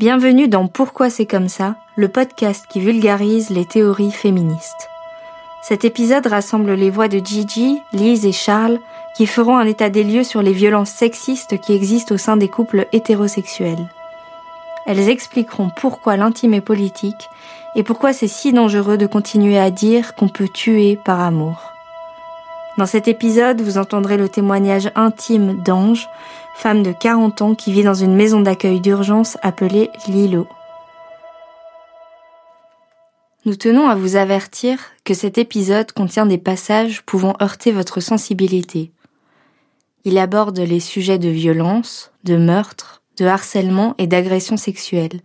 Bienvenue dans Pourquoi c'est comme ça, le podcast qui vulgarise les théories féministes. Cet épisode rassemble les voix de Gigi, Lise et Charles qui feront un état des lieux sur les violences sexistes qui existent au sein des couples hétérosexuels. Elles expliqueront pourquoi l'intime est politique et pourquoi c'est si dangereux de continuer à dire qu'on peut tuer par amour. Dans cet épisode, vous entendrez le témoignage intime d'Ange, femme de 40 ans qui vit dans une maison d'accueil d'urgence appelée Lilo. Nous tenons à vous avertir que cet épisode contient des passages pouvant heurter votre sensibilité. Il aborde les sujets de violence, de meurtre, de harcèlement et d'agression sexuelle,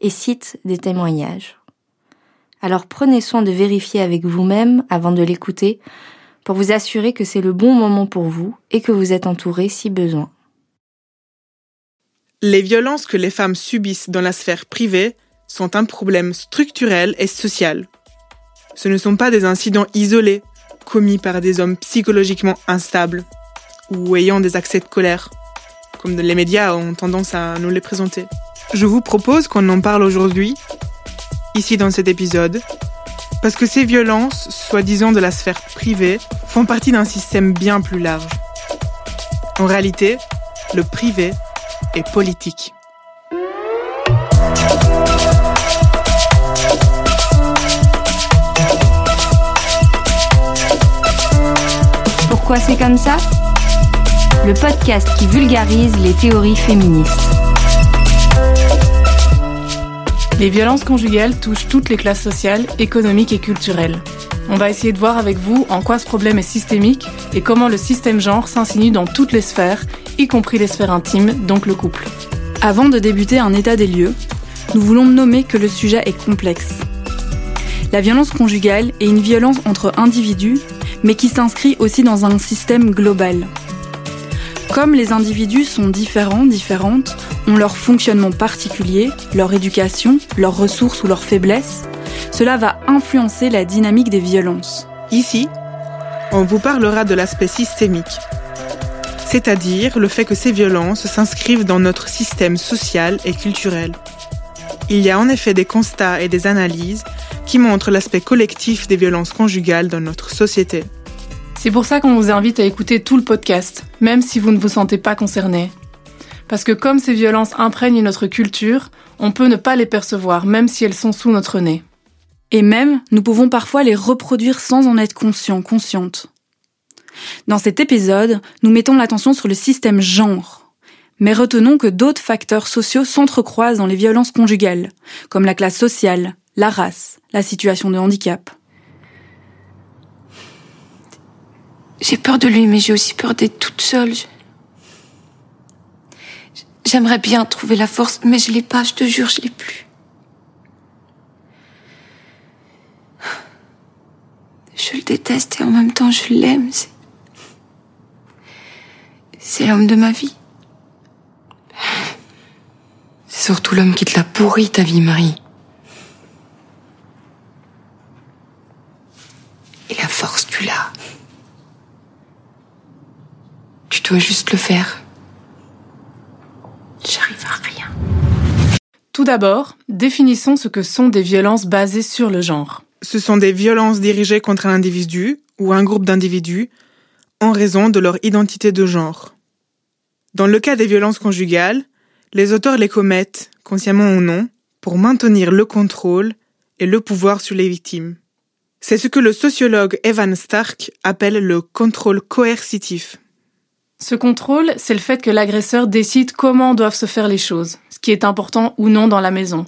et cite des témoignages. Alors prenez soin de vérifier avec vous-même avant de l'écouter pour vous assurer que c'est le bon moment pour vous et que vous êtes entouré si besoin. Les violences que les femmes subissent dans la sphère privée sont un problème structurel et social. Ce ne sont pas des incidents isolés, commis par des hommes psychologiquement instables ou ayant des accès de colère, comme les médias ont tendance à nous les présenter. Je vous propose qu'on en parle aujourd'hui, ici dans cet épisode, parce que ces violences, soi-disant de la sphère privée, font partie d'un système bien plus large. En réalité, le privé est politique. Pourquoi c'est comme ça? Le podcast qui vulgarise les théories féministes. Les violences conjugales touchent toutes les classes sociales, économiques et culturelles. On va essayer de voir avec vous en quoi ce problème est systémique et comment le système genre s'insinue dans toutes les sphères, y compris les sphères intimes, donc le couple. Avant de débuter un état des lieux, nous voulons nommer que le sujet est complexe. La violence conjugale est une violence entre individus, mais qui s'inscrit aussi dans un système global. Comme les individus sont différents, différentes, ont leur fonctionnement particulier, leur éducation, leurs ressources ou leurs faiblesses, cela va influencer la dynamique des violences. Ici, on vous parlera de l'aspect systémique, c'est-à-dire le fait que ces violences s'inscrivent dans notre système social et culturel. Il y a en effet des constats et des analyses qui montrent l'aspect collectif des violences conjugales dans notre société. C'est pour ça qu'on vous invite à écouter tout le podcast, même si vous ne vous sentez pas concerné. Parce que comme ces violences imprègnent notre culture, on peut ne pas les percevoir, même si elles sont sous notre nez. Et même, nous pouvons parfois les reproduire sans en être conscients, conscientes. Dans cet épisode, nous mettons l'attention sur le système genre. Mais retenons que d'autres facteurs sociaux s'entrecroisent dans les violences conjugales, comme la classe sociale, la race, la situation de handicap. J'ai peur de lui, mais j'ai aussi peur d'être toute seule. J'aimerais bien trouver la force, mais je l'ai pas, je te jure, je l'ai plus. Je le déteste et en même temps je l'aime. L'homme de ma vie. C'est surtout l'homme qui te l'a pourri ta vie, Marie. Et la force, tu l'as. Tu dois juste le faire. J'arrive à rien. Tout d'abord, définissons ce que sont des violences basées sur le genre. Ce sont des violences dirigées contre un individu ou un groupe d'individus en raison de leur identité de genre. Dans le cas des violences conjugales, les auteurs les commettent, consciemment ou non, pour maintenir le contrôle et le pouvoir sur les victimes. C'est ce que le sociologue Evan Stark appelle le contrôle coercitif. Ce contrôle, c'est le fait que l'agresseur décide comment doivent se faire les choses, ce qui est important ou non dans la maison.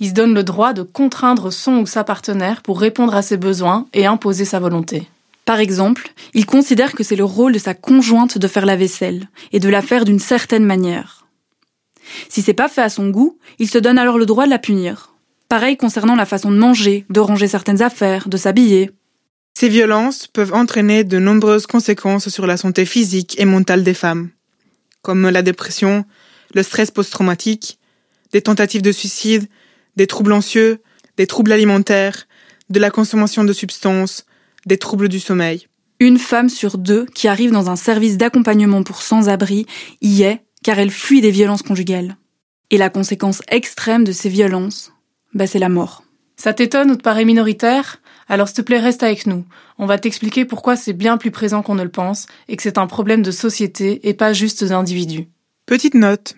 Il se donne le droit de contraindre son ou sa partenaire pour répondre à ses besoins et imposer sa volonté. Par exemple, il considère que c'est le rôle de sa conjointe de faire la vaisselle et de la faire d'une certaine manière. Si c'est pas fait à son goût, il se donne alors le droit de la punir. Pareil concernant la façon de manger, de ranger certaines affaires, de s'habiller. Ces violences peuvent entraîner de nombreuses conséquences sur la santé physique et mentale des femmes, comme la dépression, le stress post-traumatique, des tentatives de suicide, des troubles anxieux, des troubles alimentaires, de la consommation de substances, des troubles du sommeil. Une femme sur deux qui arrive dans un service d'accompagnement pour sans-abri y est car elle fuit des violences conjugales. Et la conséquence extrême de ces violences, bah c'est la mort. Ça t'étonne ou te paraît minoritaire? Alors s'il te plaît, reste avec nous. On va t'expliquer pourquoi c'est bien plus présent qu'on ne le pense et que c'est un problème de société et pas juste d'individus. Petite note.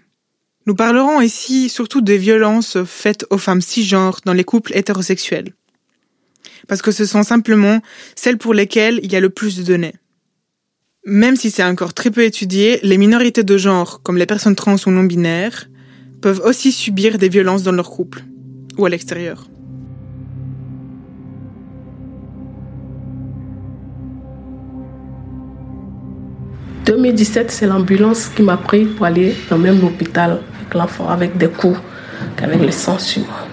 Nous parlerons ici surtout des violences faites aux femmes cisgenres dans les couples hétérosexuels. Parce que ce sont simplement celles pour lesquelles il y a le plus de données. Même si c'est encore très peu étudié, les minorités de genre, comme les personnes trans ou non binaires, peuvent aussi subir des violences dans leur couple ou à l'extérieur. En 2017, c'est l'ambulance qui m'a pris pour aller dans le même hôpital avec l'enfant, avec des coups, avec le sang sur moi.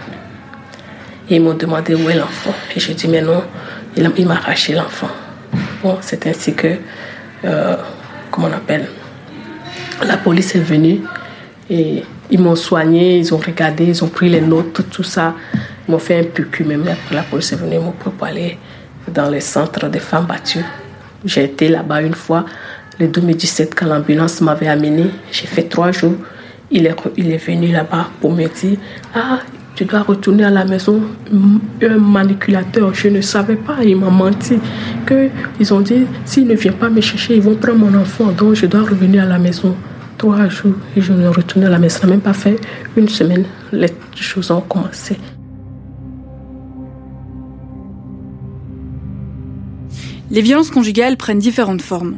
Et ils m'ont demandé où est l'enfant. Et j'ai dit, mais non, il m'a arraché l'enfant. Bon, c'est ainsi que, euh, comment on appelle, la police est venue et ils m'ont soigné, ils ont regardé, ils ont pris les notes, tout, ça. Ils m'ont fait un PQ, même après la police est venue, ils m'ont dans les centres des femmes battues. J'ai été là-bas une fois, le 2017, quand l'ambulance m'avait amené. J'ai fait trois jours. Il est, il est venu là-bas pour me dire Ah, tu dois retourner à la maison. Un manipulateur, je ne savais pas, il m'a menti. Que ils ont dit S'il ne vient pas me chercher, ils vont prendre mon enfant, donc je dois revenir à la maison trois jours et je ne retourné à la maison. Ça n'a même pas fait une semaine. Les choses ont commencé. Les violences conjugales prennent différentes formes.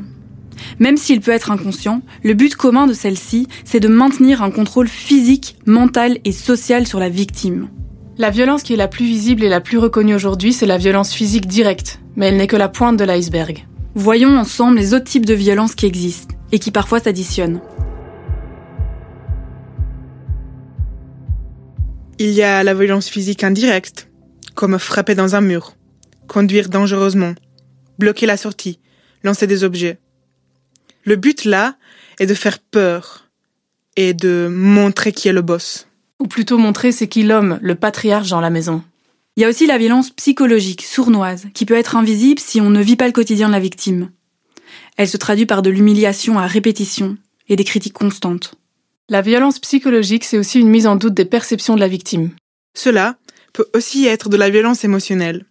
Même s'il peut être inconscient, le but commun de celle-ci, c'est de maintenir un contrôle physique, mental et social sur la victime. La violence qui est la plus visible et la plus reconnue aujourd'hui, c'est la violence physique directe, mais elle n'est que la pointe de l'iceberg. Voyons ensemble les autres types de violences qui existent et qui parfois s'additionnent. Il y a la violence physique indirecte, comme frapper dans un mur, conduire dangereusement, bloquer la sortie, lancer des objets. Le but là est de faire peur et de montrer qui est le boss. Ou plutôt montrer c'est qui l'homme, le patriarche dans la maison. Il y a aussi la violence psychologique, sournoise, qui peut être invisible si on ne vit pas le quotidien de la victime. Elle se traduit par de l'humiliation à répétition et des critiques constantes. La violence psychologique, c'est aussi une mise en doute des perceptions de la victime. Cela peut aussi être de la violence émotionnelle.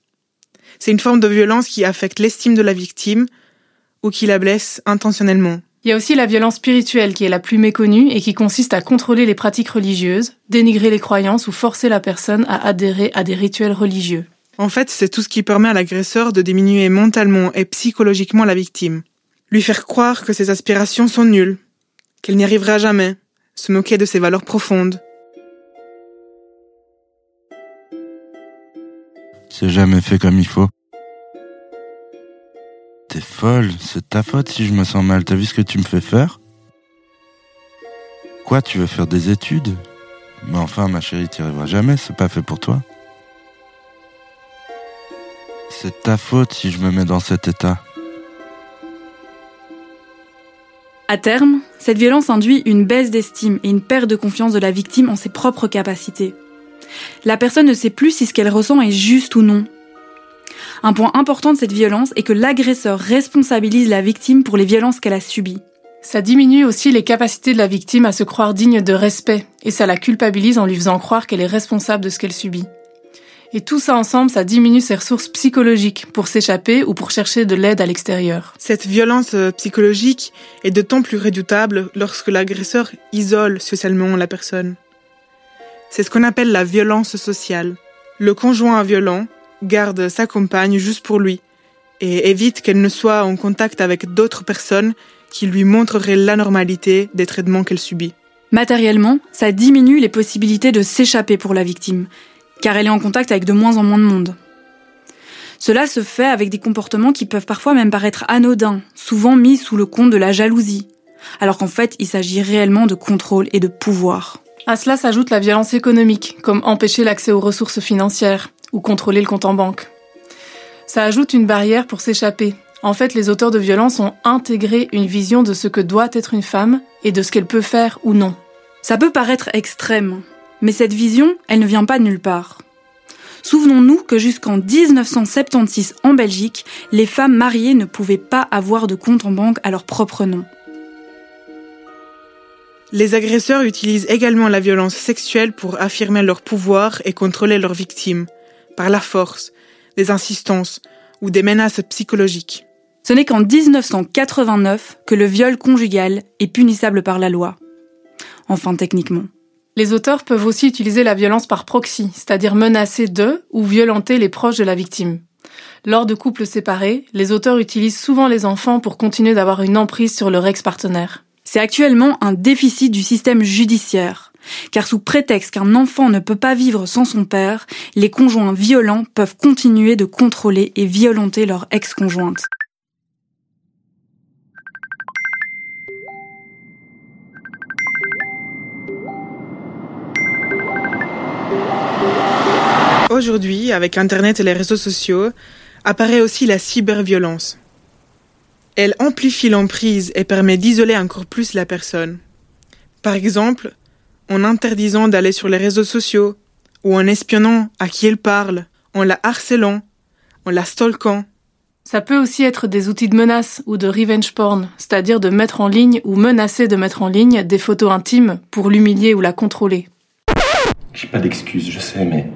C'est une forme de violence qui affecte l'estime de la victime ou qui la blesse intentionnellement. Il y a aussi la violence spirituelle qui est la plus méconnue et qui consiste à contrôler les pratiques religieuses, dénigrer les croyances ou forcer la personne à adhérer à des rituels religieux. En fait, c'est tout ce qui permet à l'agresseur de diminuer mentalement et psychologiquement la victime. Lui faire croire que ses aspirations sont nulles, qu'elle n'y arrivera jamais, se moquer de ses valeurs profondes. C'est jamais fait comme il faut. T'es folle, c'est ta faute si je me sens mal. T'as vu ce que tu me fais faire? Quoi, tu veux faire des études? Mais enfin, ma chérie, t'y arriveras jamais, c'est pas fait pour toi. C'est ta faute si je me mets dans cet état. À terme, cette violence induit une baisse d'estime et une perte de confiance de la victime en ses propres capacités. La personne ne sait plus si ce qu'elle ressent est juste ou non. Un point important de cette violence est que l'agresseur responsabilise la victime pour les violences qu'elle a subies. Ça diminue aussi les capacités de la victime à se croire digne de respect, et ça la culpabilise en lui faisant croire qu'elle est responsable de ce qu'elle subit. Et tout ça ensemble, ça diminue ses ressources psychologiques pour s'échapper ou pour chercher de l'aide à l'extérieur. Cette violence euh, psychologique est d'autant plus redoutable lorsque l'agresseur isole socialement la personne. C'est ce qu'on appelle la violence sociale. Le conjoint violent garde sa compagne juste pour lui et évite qu'elle ne soit en contact avec d'autres personnes qui lui montreraient l'anormalité des traitements qu'elle subit. Matériellement, ça diminue les possibilités de s'échapper pour la victime, car elle est en contact avec de moins en moins de monde. Cela se fait avec des comportements qui peuvent parfois même paraître anodins, souvent mis sous le compte de la jalousie, alors qu'en fait il s'agit réellement de contrôle et de pouvoir. À cela s'ajoute la violence économique, comme empêcher l'accès aux ressources financières ou contrôler le compte en banque. Ça ajoute une barrière pour s'échapper. En fait, les auteurs de violence ont intégré une vision de ce que doit être une femme et de ce qu'elle peut faire ou non. Ça peut paraître extrême, mais cette vision, elle ne vient pas de nulle part. Souvenons-nous que jusqu'en 1976 en Belgique, les femmes mariées ne pouvaient pas avoir de compte en banque à leur propre nom. Les agresseurs utilisent également la violence sexuelle pour affirmer leur pouvoir et contrôler leurs victimes, par la force, des insistances ou des menaces psychologiques. Ce n'est qu'en 1989 que le viol conjugal est punissable par la loi. Enfin techniquement. Les auteurs peuvent aussi utiliser la violence par proxy, c'est-à-dire menacer de ou violenter les proches de la victime. Lors de couples séparés, les auteurs utilisent souvent les enfants pour continuer d'avoir une emprise sur leur ex-partenaire. C'est actuellement un déficit du système judiciaire, car sous prétexte qu'un enfant ne peut pas vivre sans son père, les conjoints violents peuvent continuer de contrôler et violenter leur ex-conjointe. Aujourd'hui, avec Internet et les réseaux sociaux, apparaît aussi la cyberviolence. Elle amplifie l'emprise et permet d'isoler encore plus la personne. Par exemple, en interdisant d'aller sur les réseaux sociaux, ou en espionnant à qui elle parle, en la harcelant, en la stalkant. Ça peut aussi être des outils de menace ou de revenge porn, c'est-à-dire de mettre en ligne ou menacer de mettre en ligne des photos intimes pour l'humilier ou la contrôler. J'ai pas d'excuses, je sais, mais.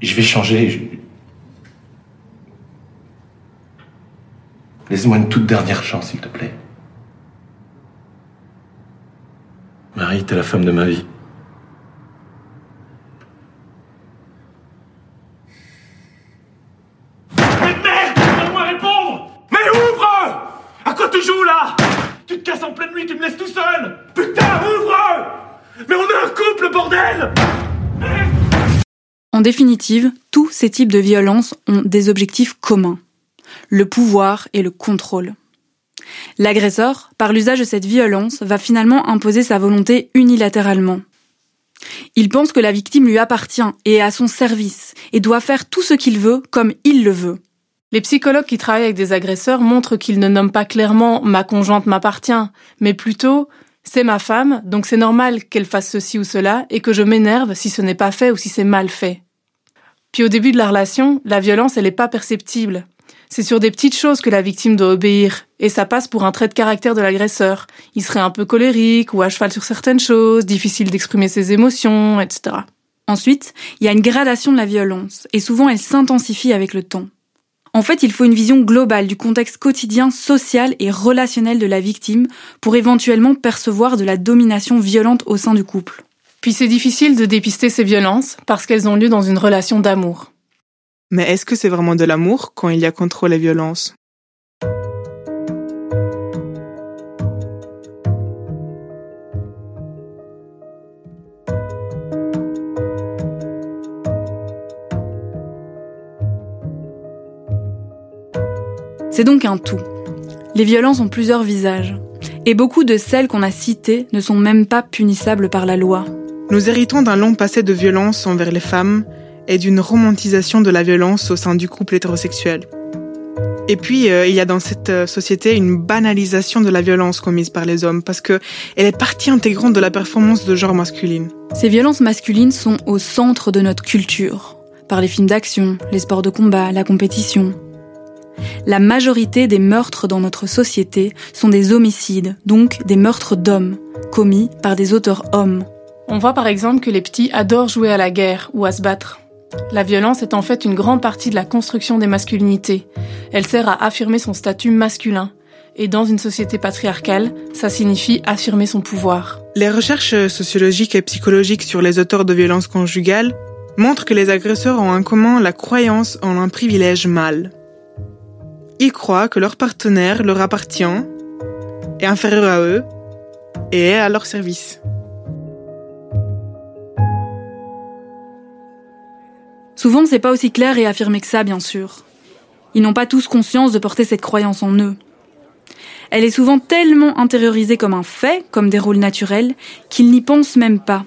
Je vais changer. Laisse-moi une toute dernière chance, s'il te plaît. Marie, t'es la femme de ma vie. Mais merde Donne-moi répondre. Mais ouvre. À quoi tu joues là? Tu te casses en pleine nuit, tu me laisses tout seul. Putain, ouvre. Mais on est un couple, bordel. En définitive, tous ces types de violences ont des objectifs communs. Le pouvoir et le contrôle. L'agresseur, par l'usage de cette violence, va finalement imposer sa volonté unilatéralement. Il pense que la victime lui appartient et est à son service, et doit faire tout ce qu'il veut comme il le veut. Les psychologues qui travaillent avec des agresseurs montrent qu'ils ne nomment pas clairement ma conjointe m'appartient, mais plutôt c'est ma femme, donc c'est normal qu'elle fasse ceci ou cela, et que je m'énerve si ce n'est pas fait ou si c'est mal fait. Puis au début de la relation, la violence elle n'est pas perceptible. C'est sur des petites choses que la victime doit obéir, et ça passe pour un trait de caractère de l'agresseur. Il serait un peu colérique ou à cheval sur certaines choses, difficile d'exprimer ses émotions, etc. Ensuite, il y a une gradation de la violence, et souvent elle s'intensifie avec le temps. En fait, il faut une vision globale du contexte quotidien, social et relationnel de la victime pour éventuellement percevoir de la domination violente au sein du couple. Puis c'est difficile de dépister ces violences parce qu'elles ont lieu dans une relation d'amour. Mais est-ce que c'est vraiment de l'amour quand il y a contrôle et violence? C'est donc un tout. Les violences ont plusieurs visages. Et beaucoup de celles qu'on a citées ne sont même pas punissables par la loi. Nous héritons d'un long passé de violence envers les femmes et d'une romantisation de la violence au sein du couple hétérosexuel. Et puis, euh, il y a dans cette euh, société une banalisation de la violence commise par les hommes, parce que elle est partie intégrante de la performance de genre masculine. Ces violences masculines sont au centre de notre culture, par les films d'action, les sports de combat, la compétition. La majorité des meurtres dans notre société sont des homicides, donc des meurtres d'hommes, commis par des auteurs hommes. On voit par exemple que les petits adorent jouer à la guerre ou à se battre. La violence est en fait une grande partie de la construction des masculinités. Elle sert à affirmer son statut masculin. Et dans une société patriarcale, ça signifie affirmer son pouvoir. Les recherches sociologiques et psychologiques sur les auteurs de violences conjugales montrent que les agresseurs ont en commun la croyance en un privilège mâle. Ils croient que leur partenaire leur appartient, est inférieur à eux et est à leur service. Souvent, c'est pas aussi clair et affirmé que ça, bien sûr. Ils n'ont pas tous conscience de porter cette croyance en eux. Elle est souvent tellement intériorisée comme un fait, comme des rôles naturels, qu'ils n'y pensent même pas.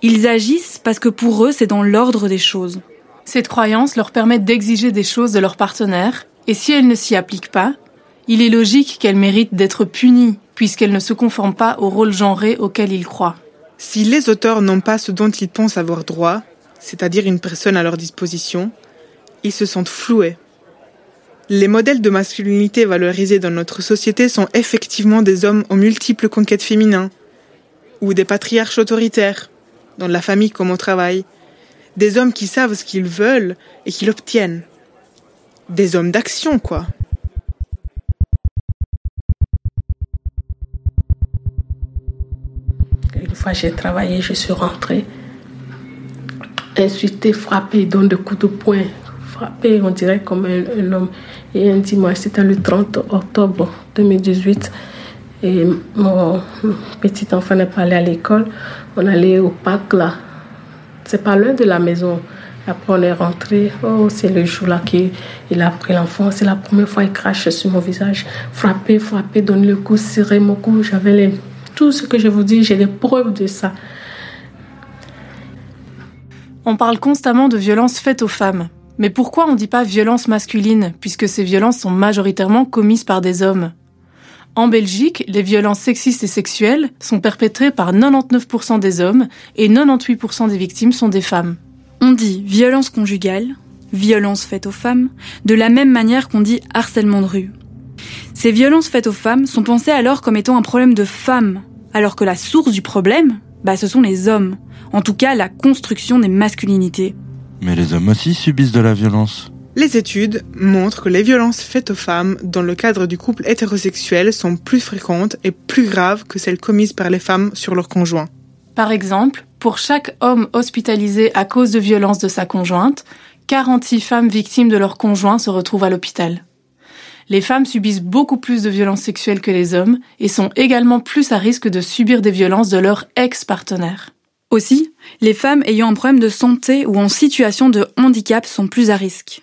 Ils agissent parce que pour eux, c'est dans l'ordre des choses. Cette croyance leur permet d'exiger des choses de leur partenaire, et si elles ne s'y appliquent pas, il est logique qu'elles méritent d'être punies, puisqu'elles ne se conforment pas au rôle genré auquel ils croient. Si les auteurs n'ont pas ce dont ils pensent avoir droit, c'est-à-dire une personne à leur disposition, ils se sentent floués. Les modèles de masculinité valorisés dans notre société sont effectivement des hommes aux multiples conquêtes féminines, ou des patriarches autoritaires, dans la famille comme au travail, des hommes qui savent ce qu'ils veulent et qui l'obtiennent. Des hommes d'action, quoi. Une fois j'ai travaillé, je suis rentrée, insultée, frappée, donne de coups de poing, frappée, on dirait comme un, un homme. Et un dimanche, c'était le 30 octobre 2018, et mon petit enfant n'est pas allé à l'école. On allait au parc là. C'est pas loin de la maison. Après, on est rentré. Oh, c'est le jour-là qu'il a pris l'enfant. C'est la première fois qu'il crache sur mon visage. Frappé, frappé, donne le coup, serré mon cou. J'avais les... tout ce que je vous dis, j'ai des preuves de ça. On parle constamment de violences faites aux femmes. Mais pourquoi on ne dit pas violence masculine, puisque ces violences sont majoritairement commises par des hommes? En Belgique, les violences sexistes et sexuelles sont perpétrées par 99% des hommes et 98% des victimes sont des femmes. On dit violence conjugale, violence faite aux femmes, de la même manière qu'on dit harcèlement de rue. Ces violences faites aux femmes sont pensées alors comme étant un problème de femmes, alors que la source du problème, bah, ce sont les hommes. En tout cas, la construction des masculinités. Mais les hommes aussi subissent de la violence. Les études montrent que les violences faites aux femmes dans le cadre du couple hétérosexuel sont plus fréquentes et plus graves que celles commises par les femmes sur leur conjoint. Par exemple, pour chaque homme hospitalisé à cause de violences de sa conjointe, 46 femmes victimes de leur conjoint se retrouvent à l'hôpital. Les femmes subissent beaucoup plus de violences sexuelles que les hommes et sont également plus à risque de subir des violences de leur ex-partenaire. Aussi, les femmes ayant un problème de santé ou en situation de handicap sont plus à risque.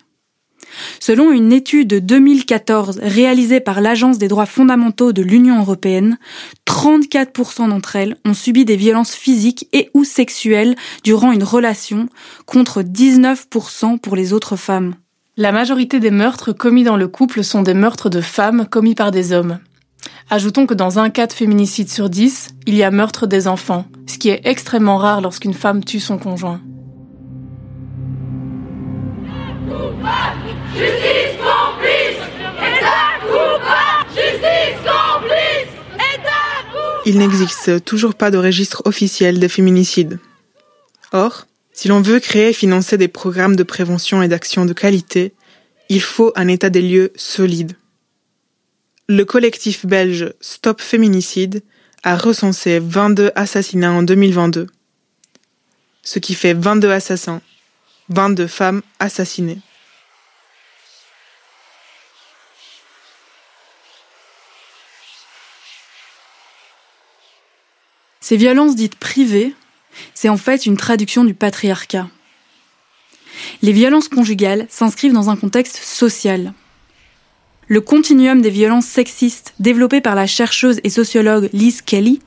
Selon une étude de 2014 réalisée par l'Agence des droits fondamentaux de l'Union européenne, 34% d'entre elles ont subi des violences physiques et ou sexuelles durant une relation, contre 19% pour les autres femmes. La majorité des meurtres commis dans le couple sont des meurtres de femmes commis par des hommes. Ajoutons que dans un cas de féminicide sur 10, il y a meurtre des enfants, ce qui est extrêmement rare lorsqu'une femme tue son conjoint. Justice complice État coupable Justice complice État coupable Il n'existe toujours pas de registre officiel des féminicides. Or, si l'on veut créer et financer des programmes de prévention et d'action de qualité, il faut un état des lieux solide. Le collectif belge Stop Féminicide a recensé 22 assassinats en 2022, ce qui fait 22 assassins, 22 femmes assassinées. Ces violences dites privées, c'est en fait une traduction du patriarcat. Les violences conjugales s'inscrivent dans un contexte social. Le continuum des violences sexistes développé par la chercheuse et sociologue Liz Kelly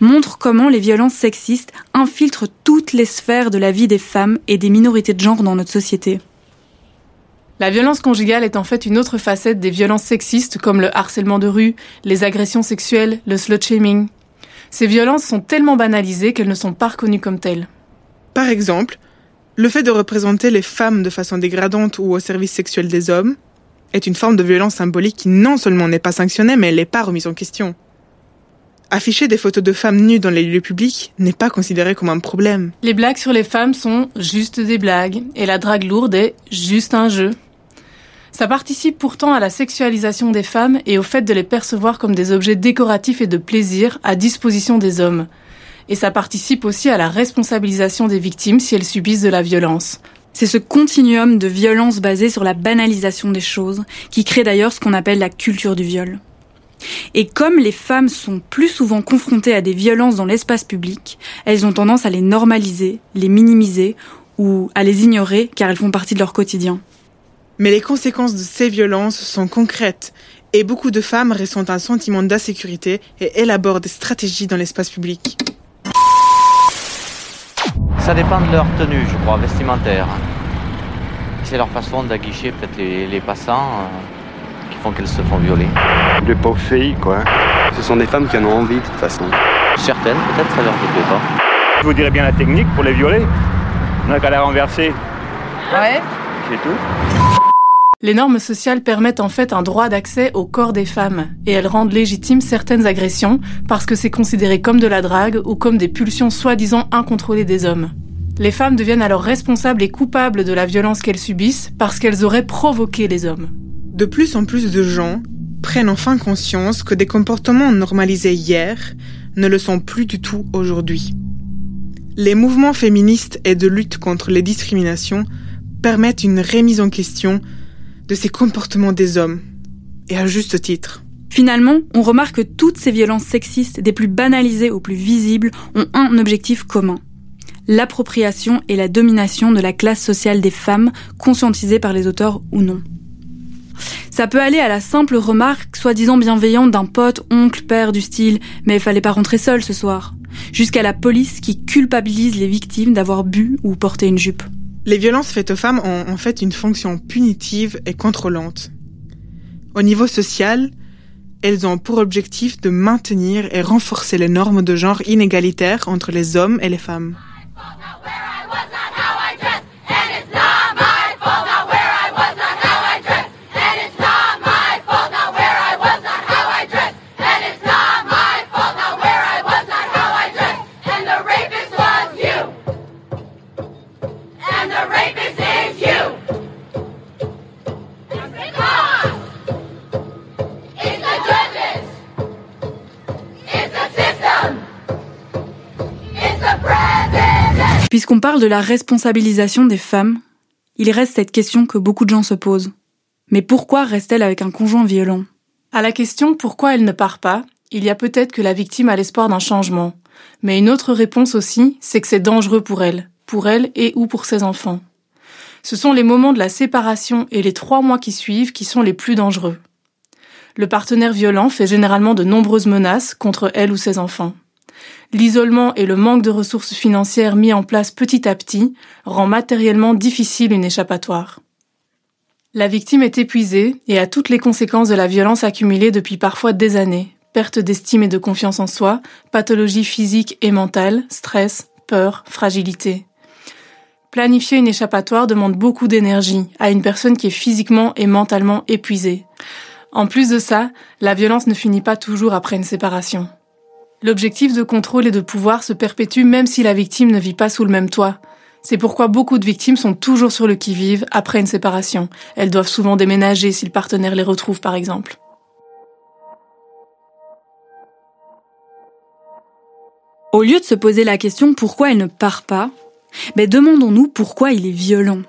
montre comment les violences sexistes infiltrent toutes les sphères de la vie des femmes et des minorités de genre dans notre société. La violence conjugale est en fait une autre facette des violences sexistes comme le harcèlement de rue, les agressions sexuelles, le slut-shaming. Ces violences sont tellement banalisées qu'elles ne sont pas reconnues comme telles. Par exemple, le fait de représenter les femmes de façon dégradante ou au service sexuel des hommes est une forme de violence symbolique qui non seulement n'est pas sanctionnée, mais elle n'est pas remise en question. Afficher des photos de femmes nues dans les lieux publics n'est pas considéré comme un problème. Les blagues sur les femmes sont juste des blagues, et la drague lourde est juste un jeu. Ça participe pourtant à la sexualisation des femmes et au fait de les percevoir comme des objets décoratifs et de plaisir à disposition des hommes. Et ça participe aussi à la responsabilisation des victimes si elles subissent de la violence. C'est ce continuum de violence basé sur la banalisation des choses qui crée d'ailleurs ce qu'on appelle la culture du viol. Et comme les femmes sont plus souvent confrontées à des violences dans l'espace public, elles ont tendance à les normaliser, les minimiser ou à les ignorer car elles font partie de leur quotidien. Mais les conséquences de ces violences sont concrètes et beaucoup de femmes ressentent un sentiment d'insécurité et élaborent des stratégies dans l'espace public. Ça dépend de leur tenue, je crois, vestimentaire. C'est leur façon d'aguicher peut-être les, les passants euh, qui font qu'elles se font violer. Les pauvres filles, quoi. Ce sont des femmes qui en ont envie, de toute façon. Certaines, peut-être, ça leur déplaît pas. Je vous dirais bien la technique pour les violer. On n'a qu'à la renverser. Ouais. Tout. Les normes sociales permettent en fait un droit d'accès au corps des femmes, et elles rendent légitimes certaines agressions parce que c'est considéré comme de la drague ou comme des pulsions soi-disant incontrôlées des hommes. Les femmes deviennent alors responsables et coupables de la violence qu'elles subissent parce qu'elles auraient provoqué les hommes. De plus en plus de gens prennent enfin conscience que des comportements normalisés hier ne le sont plus du tout aujourd'hui. Les mouvements féministes et de lutte contre les discriminations permettent une remise en question de ces comportements des hommes, et à juste titre. Finalement, on remarque que toutes ces violences sexistes, des plus banalisées aux plus visibles, ont un objectif commun. L'appropriation et la domination de la classe sociale des femmes, conscientisées par les auteurs ou non. Ça peut aller à la simple remarque soi-disant bienveillante d'un pote, oncle, père du style « mais fallait pas rentrer seul ce soir », jusqu'à la police qui culpabilise les victimes d'avoir bu ou porté une jupe. Les violences faites aux femmes ont en fait une fonction punitive et contrôlante. Au niveau social, elles ont pour objectif de maintenir et renforcer les normes de genre inégalitaires entre les hommes et les femmes. Puisqu'on parle de la responsabilisation des femmes, il reste cette question que beaucoup de gens se posent. Mais pourquoi reste-t-elle avec un conjoint violent? À la question pourquoi elle ne part pas, il y a peut-être que la victime a l'espoir d'un changement. Mais une autre réponse aussi, c'est que c'est dangereux pour elle, pour elle et ou pour ses enfants. Ce sont les moments de la séparation et les trois mois qui suivent qui sont les plus dangereux. Le partenaire violent fait généralement de nombreuses menaces contre elle ou ses enfants. L'isolement et le manque de ressources financières mis en place petit à petit rend matériellement difficile une échappatoire. La victime est épuisée et a toutes les conséquences de la violence accumulée depuis parfois des années. Perte d'estime et de confiance en soi, pathologie physique et mentale, stress, peur, fragilité. Planifier une échappatoire demande beaucoup d'énergie à une personne qui est physiquement et mentalement épuisée. En plus de ça, la violence ne finit pas toujours après une séparation. L'objectif de contrôle et de pouvoir se perpétue même si la victime ne vit pas sous le même toit. C'est pourquoi beaucoup de victimes sont toujours sur le qui-vive après une séparation. Elles doivent souvent déménager si le partenaire les retrouve par exemple. Au lieu de se poser la question pourquoi elle ne part pas, ben demandons-nous pourquoi il est violent.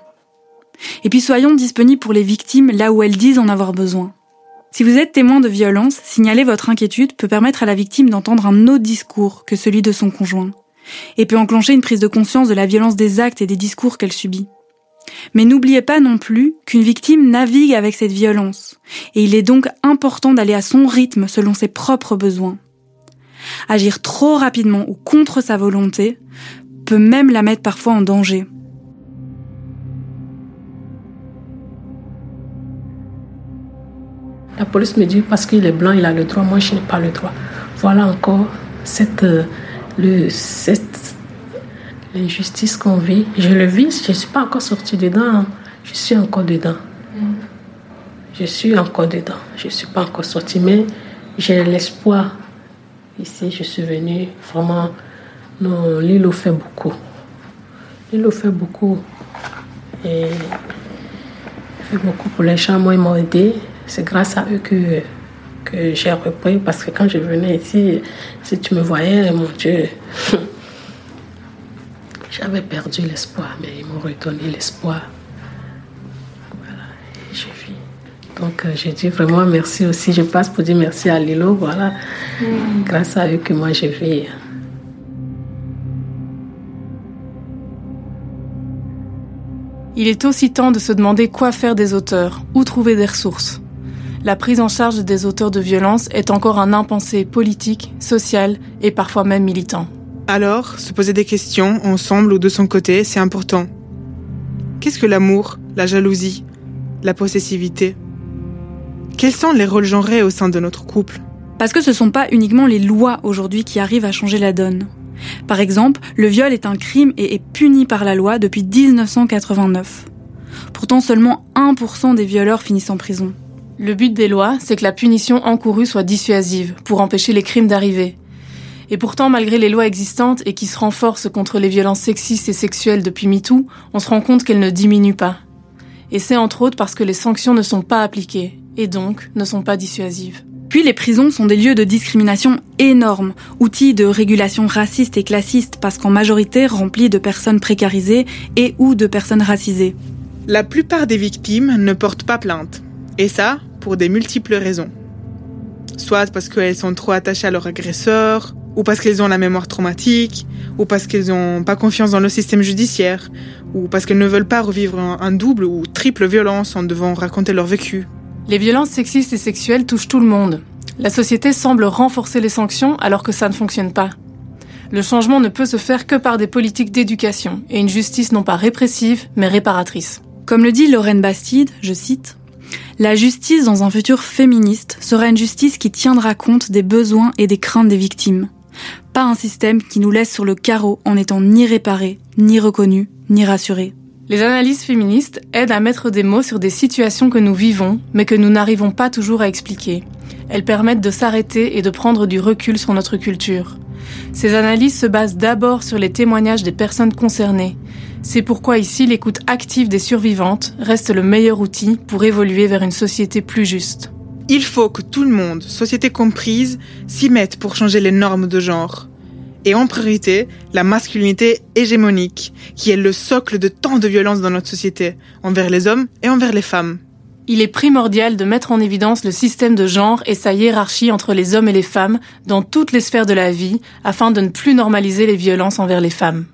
Et puis soyons disponibles pour les victimes là où elles disent en avoir besoin. Si vous êtes témoin de violence, signaler votre inquiétude peut permettre à la victime d'entendre un autre discours que celui de son conjoint, et peut enclencher une prise de conscience de la violence des actes et des discours qu'elle subit. Mais n'oubliez pas non plus qu'une victime navigue avec cette violence, et il est donc important d'aller à son rythme selon ses propres besoins. Agir trop rapidement ou contre sa volonté peut même la mettre parfois en danger. La police me dit parce qu'il est blanc, il a le droit, moi je n'ai pas le droit. Voilà encore cette, euh, le, cette injustice qu'on vit. Je le vis, je ne suis pas encore sortie dedans, hein. je suis encore dedans. Je suis encore dedans, je ne suis pas encore sortie, mais j'ai l'espoir. Ici, je suis venue vraiment. Non, l'île fait beaucoup. L'île fait beaucoup. Et fait beaucoup pour les gens. Moi, ils m'ont aidé. C'est grâce à eux que, que j'ai repris parce que quand je venais ici, si tu me voyais, mon Dieu, j'avais perdu l'espoir, mais ils m'ont redonné l'espoir. Voilà, et je vis. Donc euh, j'ai dit vraiment merci aussi. Je passe pour dire merci à Lilo. Voilà, mm. grâce à eux que moi je vis. Il est aussi temps de se demander quoi faire des auteurs, où trouver des ressources la prise en charge des auteurs de violence est encore un impensé politique, social et parfois même militant. Alors, se poser des questions, ensemble ou de son côté, c'est important. Qu'est-ce que l'amour, la jalousie, la possessivité? Quels sont les rôles genrés au sein de notre couple? Parce que ce ne sont pas uniquement les lois aujourd'hui qui arrivent à changer la donne. Par exemple, le viol est un crime et est puni par la loi depuis 1989. Pourtant, seulement 1% des violeurs finissent en prison. Le but des lois, c'est que la punition encourue soit dissuasive, pour empêcher les crimes d'arriver. Et pourtant, malgré les lois existantes et qui se renforcent contre les violences sexistes et sexuelles depuis MeToo, on se rend compte qu'elles ne diminuent pas. Et c'est entre autres parce que les sanctions ne sont pas appliquées, et donc ne sont pas dissuasives. Puis les prisons sont des lieux de discrimination énormes, outils de régulation raciste et classiste parce qu'en majorité remplis de personnes précarisées et ou de personnes racisées. La plupart des victimes ne portent pas plainte. Et ça, pour des multiples raisons. Soit parce qu'elles sont trop attachées à leur agresseur, ou parce qu'elles ont la mémoire traumatique, ou parce qu'elles n'ont pas confiance dans le système judiciaire, ou parce qu'elles ne veulent pas revivre un double ou triple violence en devant raconter leur vécu. Les violences sexistes et sexuelles touchent tout le monde. La société semble renforcer les sanctions alors que ça ne fonctionne pas. Le changement ne peut se faire que par des politiques d'éducation et une justice non pas répressive, mais réparatrice. Comme le dit Lorraine Bastide, je cite, La justice dans un futur féministe sera une justice qui tiendra compte des besoins et des craintes des victimes. Pas un système qui nous laisse sur le carreau en n'étant ni réparé, ni reconnu, ni rassuré. Les analyses féministes aident à mettre des mots sur des situations que nous vivons, mais que nous n'arrivons pas toujours à expliquer. Elles permettent de s'arrêter et de prendre du recul sur notre culture. Ces analyses se basent d'abord sur les témoignages des personnes concernées. C'est pourquoi ici l'écoute active des survivantes reste le meilleur outil pour évoluer vers une société plus juste. Il faut que tout le monde, société comprise, s'y mette pour changer les normes de genre et en priorité la masculinité hégémonique, qui est le socle de tant de violences dans notre société, envers les hommes et envers les femmes. Il est primordial de mettre en évidence le système de genre et sa hiérarchie entre les hommes et les femmes dans toutes les sphères de la vie afin de ne plus normaliser les violences envers les femmes.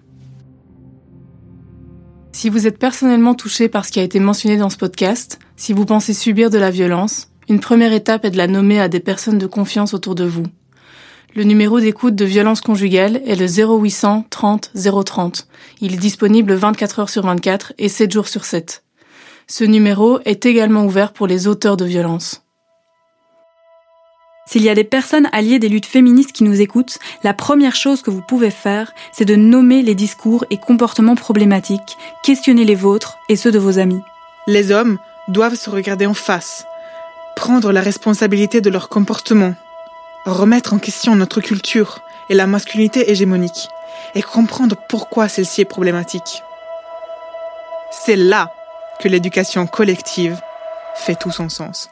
Si vous êtes personnellement touché par ce qui a été mentionné dans ce podcast, si vous pensez subir de la violence, une première étape est de la nommer à des personnes de confiance autour de vous. Le numéro d'écoute de violence conjugale est le 0800 30 030. Il est disponible 24 heures sur 24 et 7 jours sur 7. Ce numéro est également ouvert pour les auteurs de violences. S'il y a des personnes alliées des luttes féministes qui nous écoutent, la première chose que vous pouvez faire, c'est de nommer les discours et comportements problématiques, questionner les vôtres et ceux de vos amis. Les hommes doivent se regarder en face, prendre la responsabilité de leur comportement, remettre en question notre culture et la masculinité hégémonique, et comprendre pourquoi celle-ci est problématique. C'est là que l'éducation collective fait tout son sens.